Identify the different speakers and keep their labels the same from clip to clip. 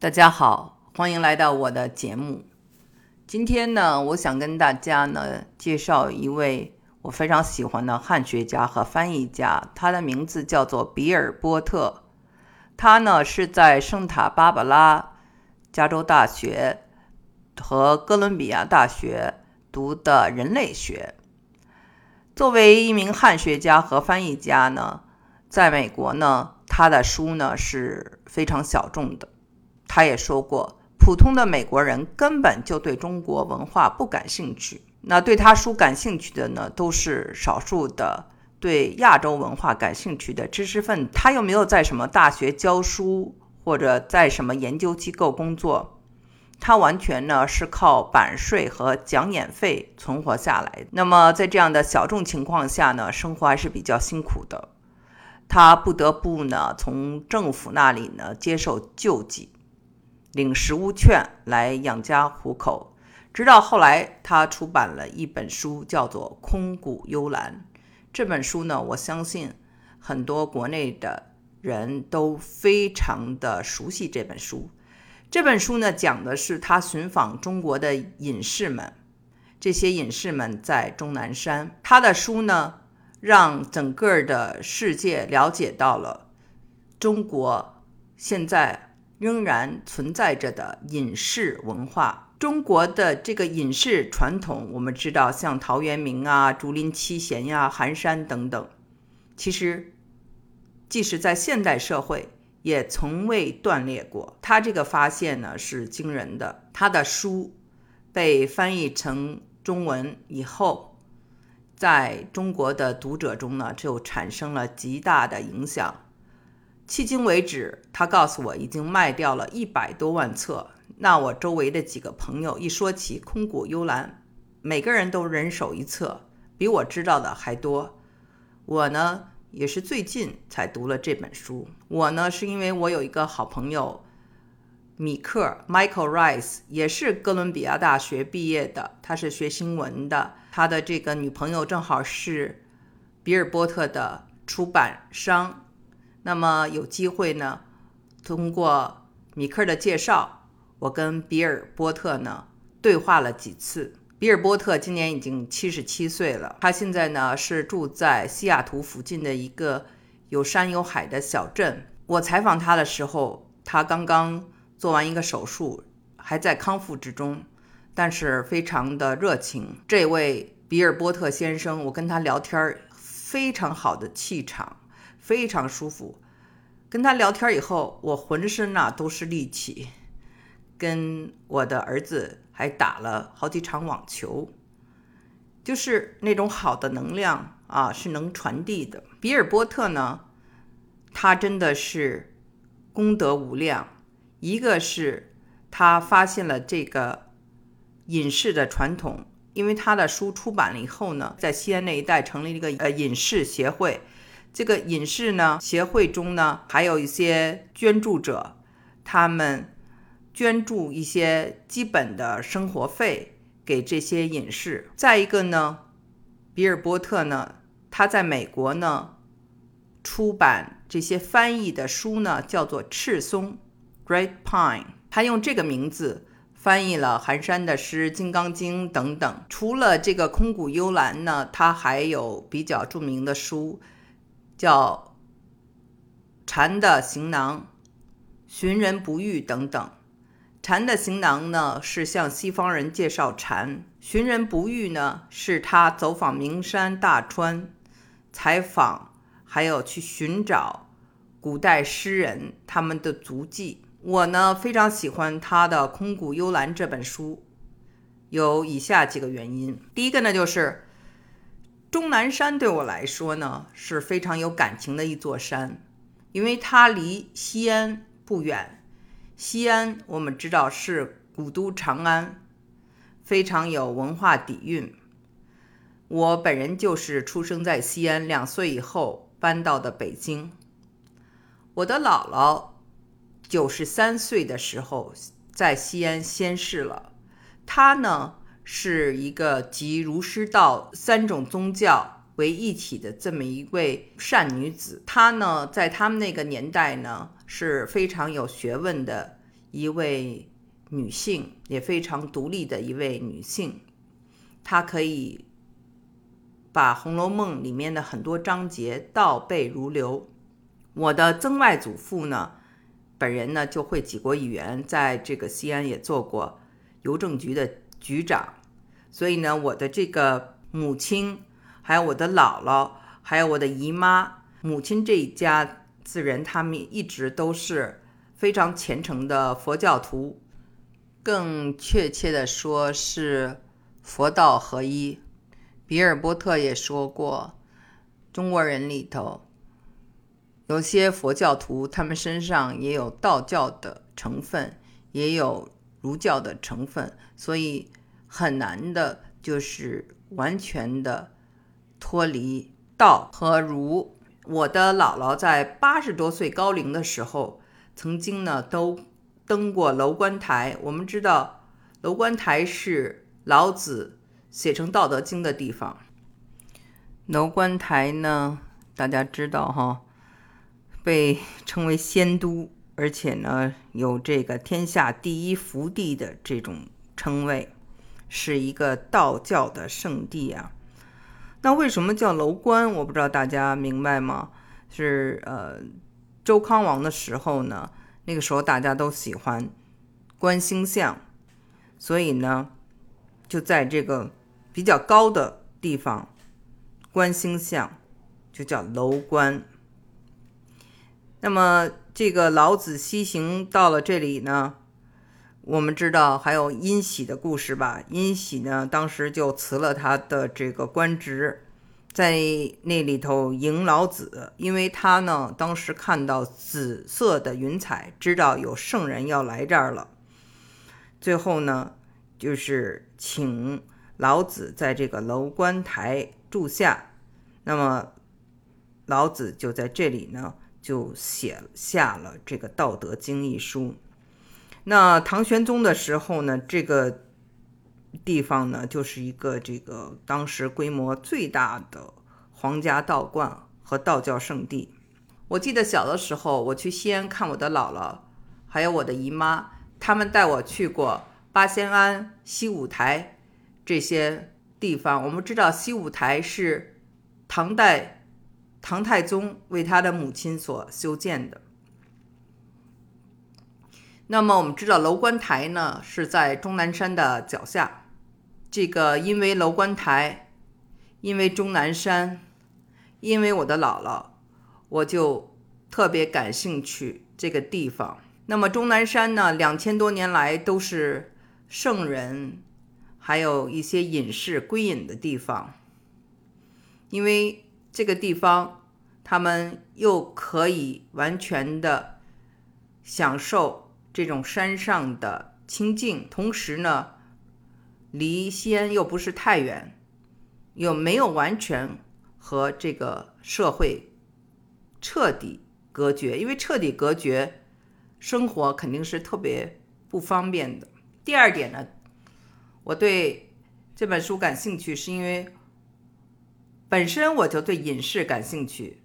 Speaker 1: 大家好，欢迎来到我的节目。今天呢，我想跟大家呢介绍一位我非常喜欢的汉学家和翻译家，他的名字叫做比尔·波特。他呢是在圣塔芭芭拉加州大学和哥伦比亚大学读的人类学。作为一名汉学家和翻译家呢，在美国呢，他的书呢是非常小众的。他也说过，普通的美国人根本就对中国文化不感兴趣。那对他书感兴趣的呢，都是少数的对亚洲文化感兴趣的知识分子。他又没有在什么大学教书，或者在什么研究机构工作，他完全呢是靠版税和讲演费存活下来。那么在这样的小众情况下呢，生活还是比较辛苦的。他不得不呢从政府那里呢接受救济。领食物券来养家糊口，直到后来他出版了一本书，叫做《空谷幽兰》。这本书呢，我相信很多国内的人都非常的熟悉这本书。这本书呢，讲的是他寻访中国的隐士们，这些隐士们在终南山。他的书呢，让整个的世界了解到了中国现在。仍然存在着的隐士文化，中国的这个隐士传统，我们知道，像陶渊明啊、竹林七贤呀、寒山等等，其实即使在现代社会也从未断裂过。他这个发现呢是惊人的，他的书被翻译成中文以后，在中国的读者中呢就产生了极大的影响。迄今为止，他告诉我已经卖掉了一百多万册。那我周围的几个朋友一说起《空谷幽兰》，每个人都人手一册，比我知道的还多。我呢，也是最近才读了这本书。我呢，是因为我有一个好朋友米克 （Michael Rice），也是哥伦比亚大学毕业的，他是学新闻的。他的这个女朋友正好是比尔·波特的出版商。那么有机会呢，通过米克的介绍，我跟比尔·波特呢对话了几次。比尔·波特今年已经七十七岁了，他现在呢是住在西雅图附近的一个有山有海的小镇。我采访他的时候，他刚刚做完一个手术，还在康复之中，但是非常的热情。这位比尔·波特先生，我跟他聊天，非常好的气场。非常舒服，跟他聊天以后，我浑身呐都是力气。跟我的儿子还打了好几场网球，就是那种好的能量啊，是能传递的。比尔·波特呢，他真的是功德无量。一个是他发现了这个隐士的传统，因为他的书出版了以后呢，在西安那一带成立一个呃隐士协会。这个隐士呢协会中呢，还有一些捐助者，他们捐助一些基本的生活费给这些隐士。再一个呢，比尔·波特呢，他在美国呢出版这些翻译的书呢，叫做《赤松》（Great Pine），他用这个名字翻译了寒山的诗、《金刚经》等等。除了这个《空谷幽兰》呢，他还有比较著名的书。叫禅的行囊、寻人不遇等等。禅的行囊呢，是向西方人介绍禅；寻人不遇呢，是他走访名山大川，采访，还有去寻找古代诗人他们的足迹。我呢，非常喜欢他的《空谷幽兰》这本书，有以下几个原因。第一个呢，就是。终南山对我来说呢是非常有感情的一座山，因为它离西安不远。西安我们知道是古都长安，非常有文化底蕴。我本人就是出生在西安，两岁以后搬到的北京。我的姥姥九十三岁的时候在西安仙逝了，她呢。是一个集儒释道三种宗教为一体的这么一位善女子。她呢，在他们那个年代呢，是非常有学问的一位女性，也非常独立的一位女性。她可以把《红楼梦》里面的很多章节倒背如流。我的曾外祖父呢，本人呢就会几国语言，在这个西安也做过邮政局的局长，所以呢，我的这个母亲，还有我的姥姥，还有我的姨妈，母亲这一家子人，他们一直都是非常虔诚的佛教徒，更确切的说是佛道合一。比尔波特也说过，中国人里头。有些佛教徒，他们身上也有道教的成分，也有儒教的成分，所以很难的，就是完全的脱离道和儒。我的姥姥在八十多岁高龄的时候，曾经呢都登过楼观台。我们知道，楼观台是老子写成《道德经》的地方。楼观台呢，大家知道哈。被称为仙都，而且呢有这个天下第一福地的这种称谓，是一个道教的圣地啊。那为什么叫楼观？我不知道大家明白吗？是呃，周康王的时候呢，那个时候大家都喜欢观星象，所以呢就在这个比较高的地方观星象，就叫楼观。那么，这个老子西行到了这里呢，我们知道还有殷喜的故事吧？殷喜呢，当时就辞了他的这个官职，在那里头迎老子，因为他呢，当时看到紫色的云彩，知道有圣人要来这儿了。最后呢，就是请老子在这个楼观台住下。那么，老子就在这里呢。就写下了这个《道德经》一书。那唐玄宗的时候呢，这个地方呢，就是一个这个当时规模最大的皇家道观和道教圣地。我记得小的时候，我去西安看我的姥姥，还有我的姨妈，他们带我去过八仙庵、西五台这些地方。我们知道西五台是唐代。唐太宗为他的母亲所修建的。那么我们知道楼观台呢是在终南山的脚下。这个因为楼观台，因为终南山，因为我的姥姥，我就特别感兴趣这个地方。那么终南山呢，两千多年来都是圣人，还有一些隐士归隐的地方，因为。这个地方，他们又可以完全的享受这种山上的清静，同时呢，离西安又不是太远，又没有完全和这个社会彻底隔绝，因为彻底隔绝，生活肯定是特别不方便的。第二点呢，我对这本书感兴趣，是因为。本身我就对隐士感兴趣，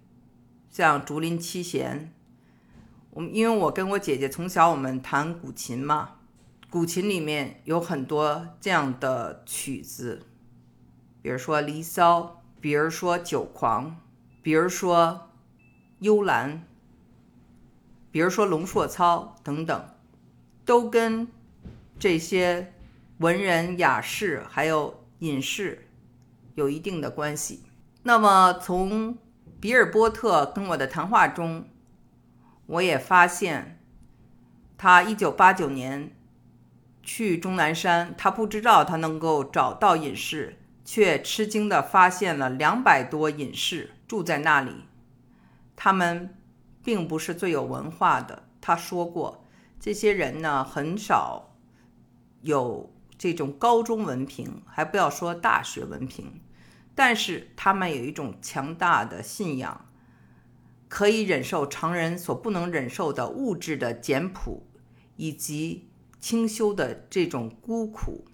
Speaker 1: 像竹林七贤，我们因为我跟我姐姐从小我们弹古琴嘛，古琴里面有很多这样的曲子，比如说《离骚》，比如说《酒狂》，比如说《幽兰》，比如说《龙朔操》等等，都跟这些文人雅士还有隐士有一定的关系。那么，从比尔波特跟我的谈话中，我也发现，他一九八九年去终南山，他不知道他能够找到隐士，却吃惊的发现了两百多隐士住在那里。他们并不是最有文化的，他说过，这些人呢很少有这种高中文凭，还不要说大学文凭。但是他们有一种强大的信仰，可以忍受常人所不能忍受的物质的简朴以及清修的这种孤苦。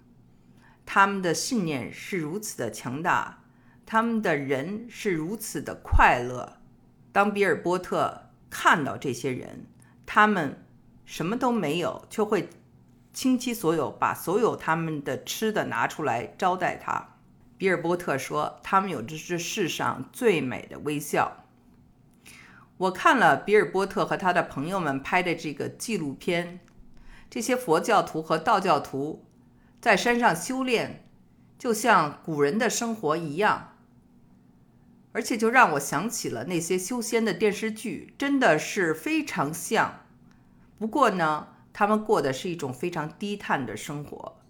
Speaker 1: 他们的信念是如此的强大，他们的人是如此的快乐。当比尔波特看到这些人，他们什么都没有，却会倾其所有，把所有他们的吃的拿出来招待他。比尔波特说：“他们有着这世上最美的微笑。”我看了比尔波特和他的朋友们拍的这个纪录片，这些佛教徒和道教徒在山上修炼，就像古人的生活一样，而且就让我想起了那些修仙的电视剧，真的是非常像。不过呢，他们过的是一种非常低碳的生活。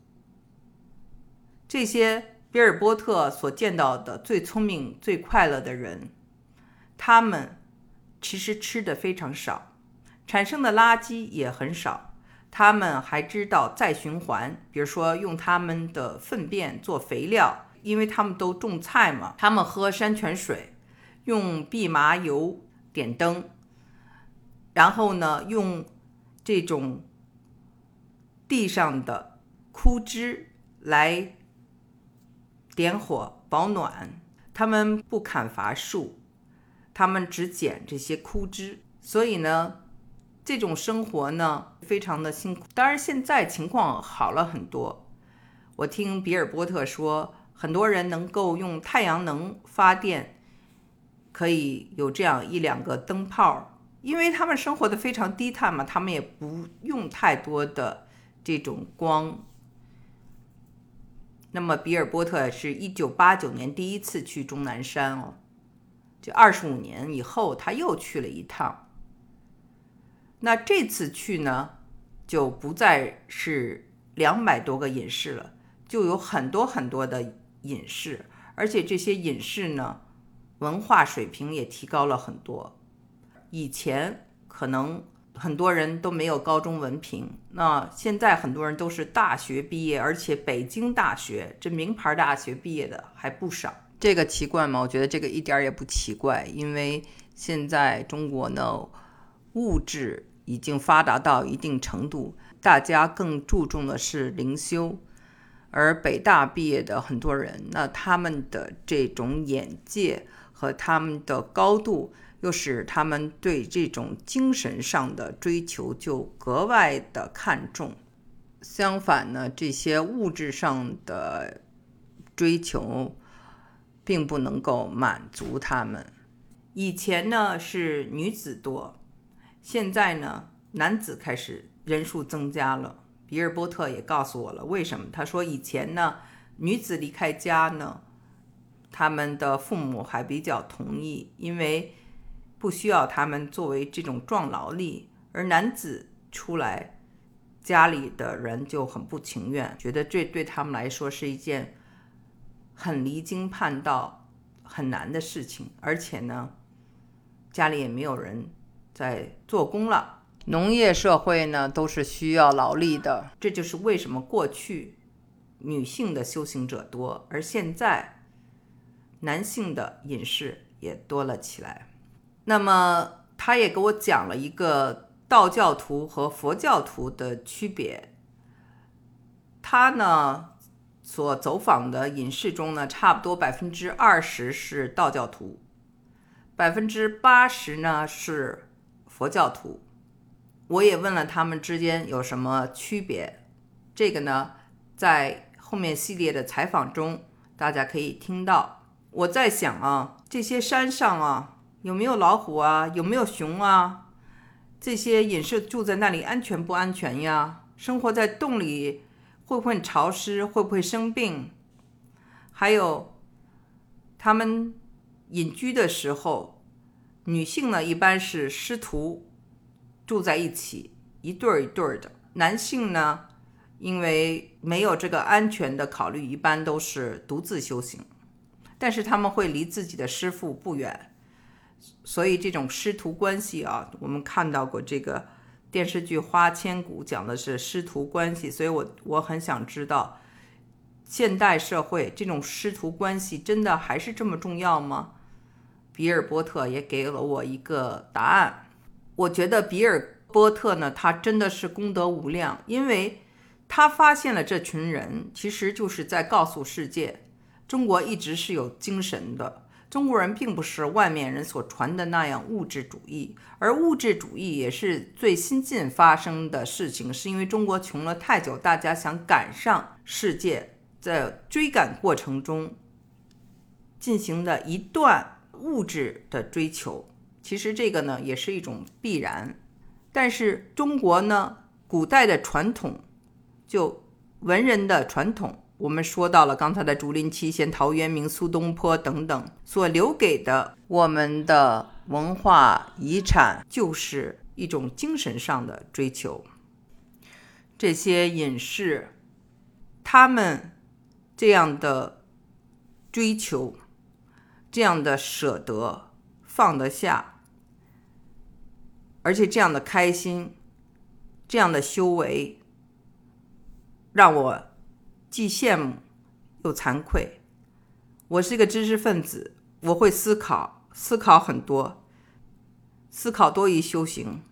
Speaker 1: 这些比尔波特所见到的最聪明、最快乐的人，他们。其实吃的非常少，产生的垃圾也很少。他们还知道再循环，比如说用他们的粪便做肥料，因为他们都种菜嘛。他们喝山泉水，用蓖麻油点灯，然后呢，用这种地上的枯枝来点火保暖。他们不砍伐树。他们只捡这些枯枝，所以呢，这种生活呢非常的辛苦。当然，现在情况好了很多。我听比尔波特说，很多人能够用太阳能发电，可以有这样一两个灯泡，因为他们生活的非常低碳嘛，他们也不用太多的这种光。那么，比尔波特是一九八九年第一次去终南山哦。就二十五年以后，他又去了一趟。那这次去呢，就不再是两百多个隐士了，就有很多很多的隐士，而且这些隐士呢，文化水平也提高了很多。以前可能很多人都没有高中文凭，那现在很多人都是大学毕业，而且北京大学这名牌大学毕业的还不少。这个奇怪吗？我觉得这个一点也不奇怪，因为现在中国呢，物质已经发达到一定程度，大家更注重的是灵修。而北大毕业的很多人，那他们的这种眼界和他们的高度，又使他们对这种精神上的追求就格外的看重。相反呢，这些物质上的追求。并不能够满足他们。以前呢是女子多，现在呢男子开始人数增加了。比尔波特也告诉我了为什么。他说以前呢女子离开家呢，他们的父母还比较同意，因为不需要他们作为这种壮劳力，而男子出来，家里的人就很不情愿，觉得这对他们来说是一件。很离经叛道、很难的事情，而且呢，家里也没有人在做工了。农业社会呢，都是需要劳力的，这就是为什么过去女性的修行者多，而现在男性的隐士也多了起来。那么，他也给我讲了一个道教徒和佛教徒的区别。他呢？所走访的隐士中呢，差不多百分之二十是道教徒，百分之八十呢是佛教徒。我也问了他们之间有什么区别，这个呢，在后面系列的采访中大家可以听到。我在想啊，这些山上啊有没有老虎啊，有没有熊啊？这些隐士住在那里安全不安全呀？生活在洞里。会不会潮湿？会不会生病？还有，他们隐居的时候，女性呢一般是师徒住在一起，一对儿一对儿的；男性呢，因为没有这个安全的考虑，一般都是独自修行。但是他们会离自己的师傅不远，所以这种师徒关系啊，我们看到过这个。电视剧《花千骨》讲的是师徒关系，所以我我很想知道，现代社会这种师徒关系真的还是这么重要吗？比尔波特也给了我一个答案。我觉得比尔波特呢，他真的是功德无量，因为他发现了这群人，其实就是在告诉世界，中国一直是有精神的，中国人并不是外面人所传的那样物质主义，而物质主义也是最新近发生的事情，是因为中国穷了太久，大家想赶上世界，在追赶过程中进行的一段物质的追求。其实这个呢也是一种必然，但是中国呢古代的传统，就文人的传统。我们说到了刚才的竹林七贤、陶渊明、苏东坡等等所留给的我们的文化遗产，就是一种精神上的追求。这些隐士，他们这样的追求，这样的舍得、放得下，而且这样的开心，这样的修为，让我。既羡慕又惭愧。我是一个知识分子，我会思考，思考很多，思考多于修行。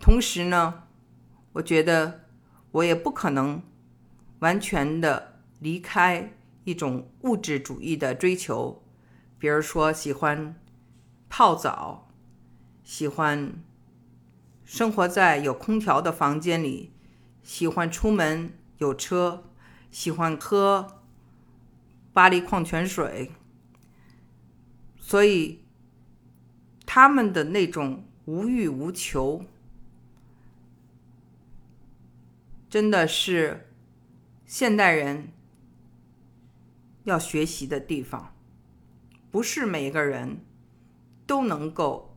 Speaker 1: 同时呢，我觉得我也不可能完全的离开一种物质主义的追求，比如说喜欢泡澡，喜欢生活在有空调的房间里，喜欢出门。有车，喜欢喝巴黎矿泉水，所以他们的那种无欲无求，真的是现代人要学习的地方。不是每个人都能够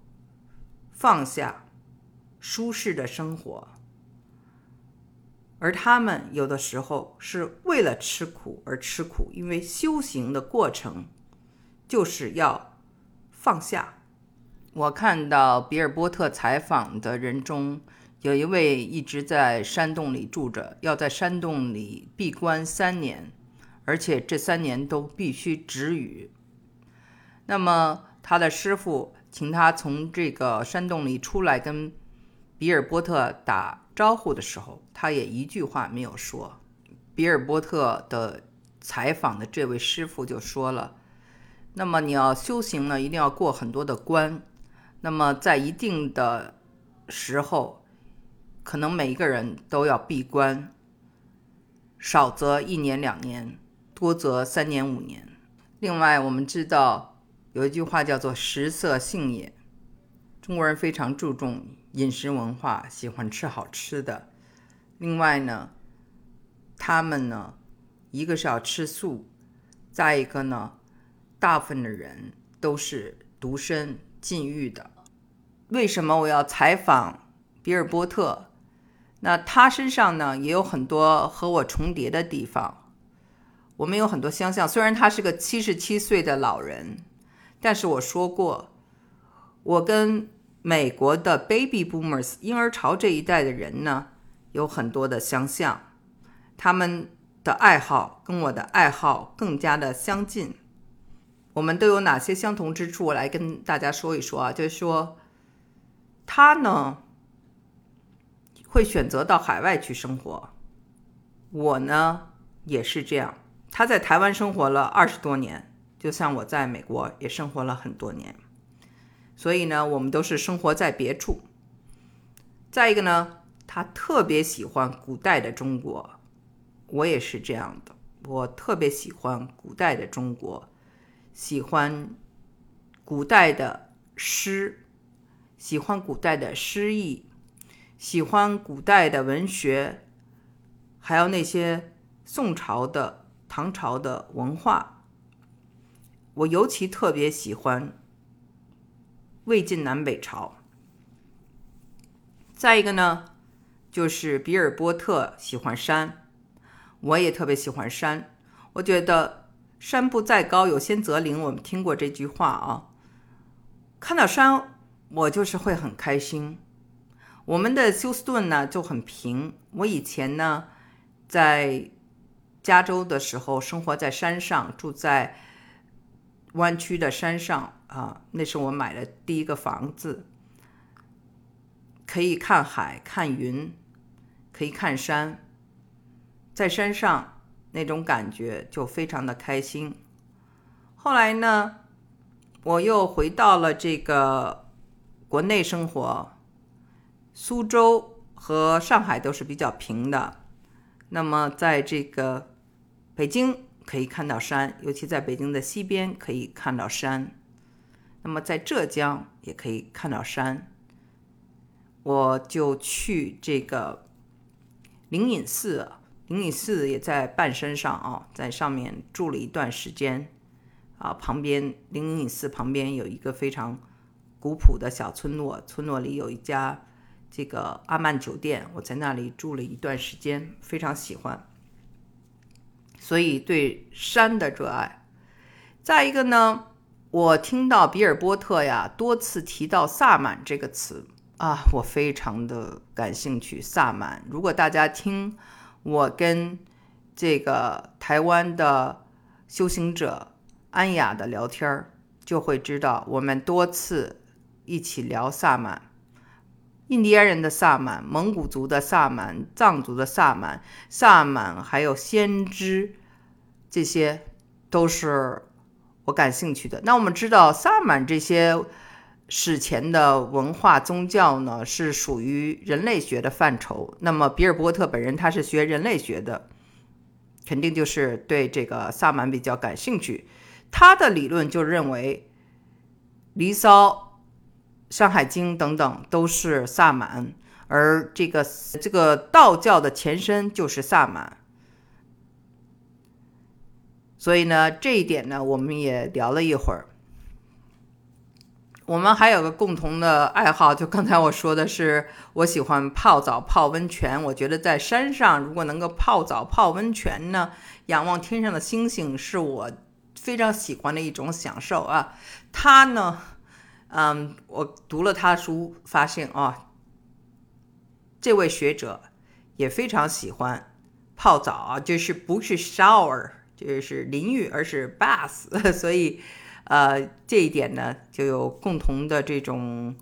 Speaker 1: 放下舒适的生活。而他们有的时候是为了吃苦而吃苦，因为修行的过程就是要放下。我看到比尔波特采访的人中有一位一直在山洞里住着，要在山洞里闭关三年，而且这三年都必须止语。那么他的师傅请他从这个山洞里出来，跟比尔波特打。招呼的时候，他也一句话没有说。比尔波特的采访的这位师傅就说了：“那么你要修行呢，一定要过很多的关。那么在一定的时候，可能每一个人都要闭关，少则一年两年，多则三年五年。另外，我们知道有一句话叫做‘食色性也’，中国人非常注重。”饮食文化喜欢吃好吃的，另外呢，他们呢，一个是要吃素，再一个呢，大部分的人都是独身禁欲的。为什么我要采访比尔波特？那他身上呢也有很多和我重叠的地方，我们有很多相像。虽然他是个七十七岁的老人，但是我说过，我跟。美国的 Baby Boomers 婴儿潮这一代的人呢，有很多的相像，他们的爱好跟我的爱好更加的相近。我们都有哪些相同之处？我来跟大家说一说啊，就是说，他呢会选择到海外去生活，我呢也是这样。他在台湾生活了二十多年，就像我在美国也生活了很多年。所以呢，我们都是生活在别处。再一个呢，他特别喜欢古代的中国，我也是这样的。我特别喜欢古代的中国，喜欢古代的诗，喜欢古代的诗意，喜欢古代的文学，还有那些宋朝的、唐朝的文化。我尤其特别喜欢。魏晋南北朝。再一个呢，就是比尔波特喜欢山，我也特别喜欢山。我觉得山不在高，有仙则灵。我们听过这句话啊。看到山，我就是会很开心。我们的休斯顿呢就很平。我以前呢在加州的时候，生活在山上，住在湾区的山上。啊，那是我买的第一个房子，可以看海、看云，可以看山，在山上那种感觉就非常的开心。后来呢，我又回到了这个国内生活，苏州和上海都是比较平的。那么在这个北京可以看到山，尤其在北京的西边可以看到山。那么在浙江也可以看到山。我就去这个灵隐寺，灵隐寺也在半山上啊，在上面住了一段时间。啊，旁边灵隐寺旁边有一个非常古朴的小村落，村落里有一家这个阿曼酒店，我在那里住了一段时间，非常喜欢。所以对山的热爱。再一个呢，我听到比尔波特呀多次提到萨满这个词啊，我非常的感兴趣。萨满，如果大家听我跟这个台湾的修行者。安雅的聊天儿就会知道，我们多次一起聊萨满，印第安人的萨满、蒙古族的萨满、藏族的萨满、萨满还有先知，这些都是我感兴趣的。那我们知道，萨满这些史前的文化宗教呢，是属于人类学的范畴。那么比尔波特本人他是学人类学的，肯定就是对这个萨满比较感兴趣。他的理论就认为，《离骚》《山海经》等等都是萨满，而这个这个道教的前身就是萨满。所以呢，这一点呢，我们也聊了一会儿。我们还有个共同的爱好，就刚才我说的是，我喜欢泡澡、泡温泉。我觉得在山上，如果能够泡澡、泡温泉呢，仰望天上的星星，是我。非常喜欢的一种享受啊，他呢，嗯，我读了他书，发现啊，这位学者也非常喜欢泡澡啊，就是不是 shower，就是淋浴，而是 bath，所以呃，这一点呢就有共同的这种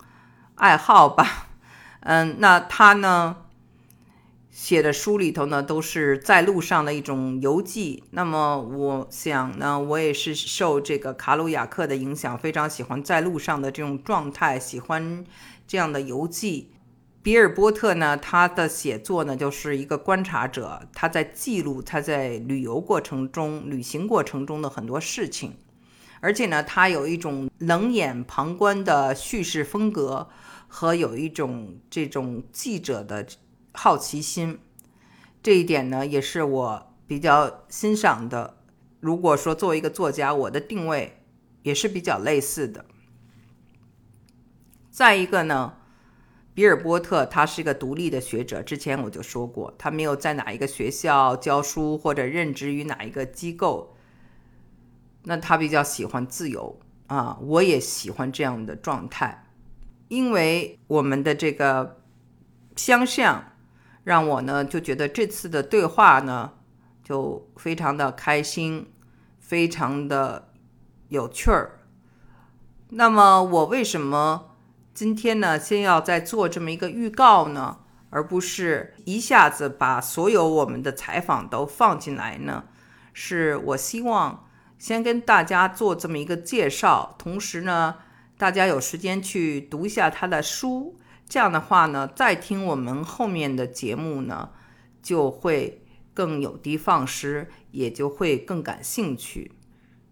Speaker 1: 爱好吧，嗯，那他呢？写的书里头呢，都是在路上的一种游记。那么我想呢，我也是受这个卡鲁亚克的影响，非常喜欢在路上的这种状态，喜欢这样的游记。比尔波特呢，他的写作呢，就是一个观察者，他在记录他在旅游过程中、旅行过程中的很多事情，而且呢，他有一种冷眼旁观的叙事风格，和有一种这种记者的。好奇心，这一点呢，也是我比较欣赏的。如果说作为一个作家，我的定位也是比较类似的。再一个呢，比尔波特他是一个独立的学者，之前我就说过，他没有在哪一个学校教书或者任职于哪一个机构。那他比较喜欢自由啊，我也喜欢这样的状态，因为我们的这个相像。让我呢就觉得这次的对话呢就非常的开心，非常的有趣儿。那么我为什么今天呢先要再做这么一个预告呢，而不是一下子把所有我们的采访都放进来呢？是我希望先跟大家做这么一个介绍，同时呢大家有时间去读一下他的书。这样的话呢，再听我们后面的节目呢，就会更有的放矢，也就会更感兴趣。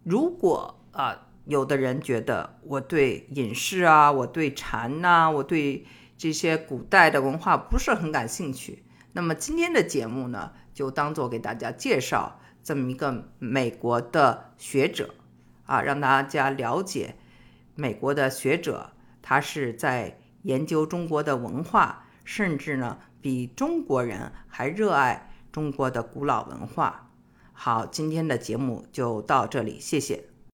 Speaker 1: 如果啊，有的人觉得我对隐士啊，我对禅呐，我对这些古代的文化不是很感兴趣，那么今天的节目呢，就当做给大家介绍这么一个美国的学者啊，让大家了解美国的学者，他是在。研究中国的文化，甚至呢比中国人还热爱中国的古老文化。好，今天的节目就到这里，谢谢。